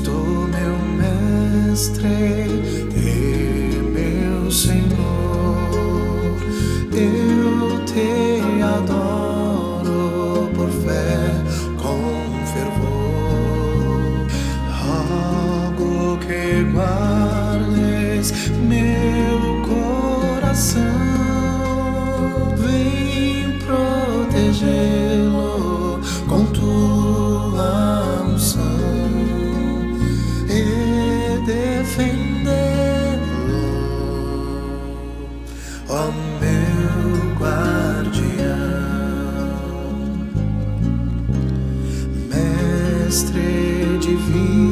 Cristo, meu Mestre e meu Senhor, eu te adoro por fé, com fervor. Rogo que guardes meu coração, vem Mestre divino,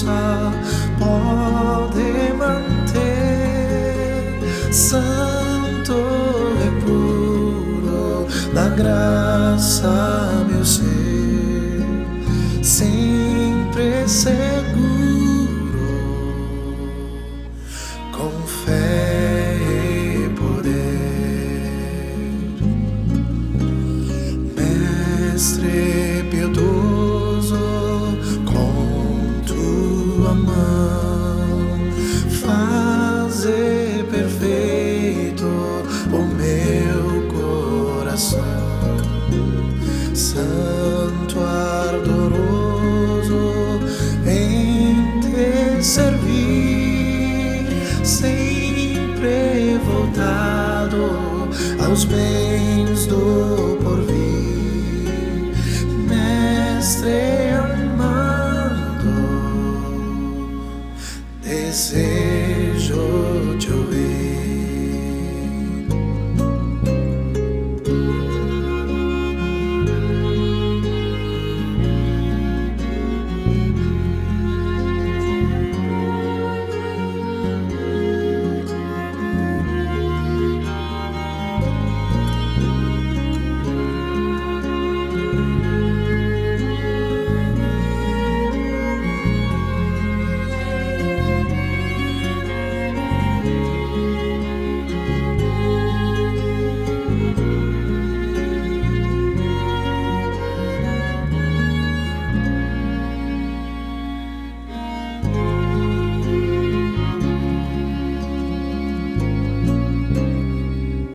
força pode manter santo e puro da graça meu ser, sempre seguro, com fé e poder. Mestre o meu coração. Santo ardoroso em te servir, sempre voltado aos bens do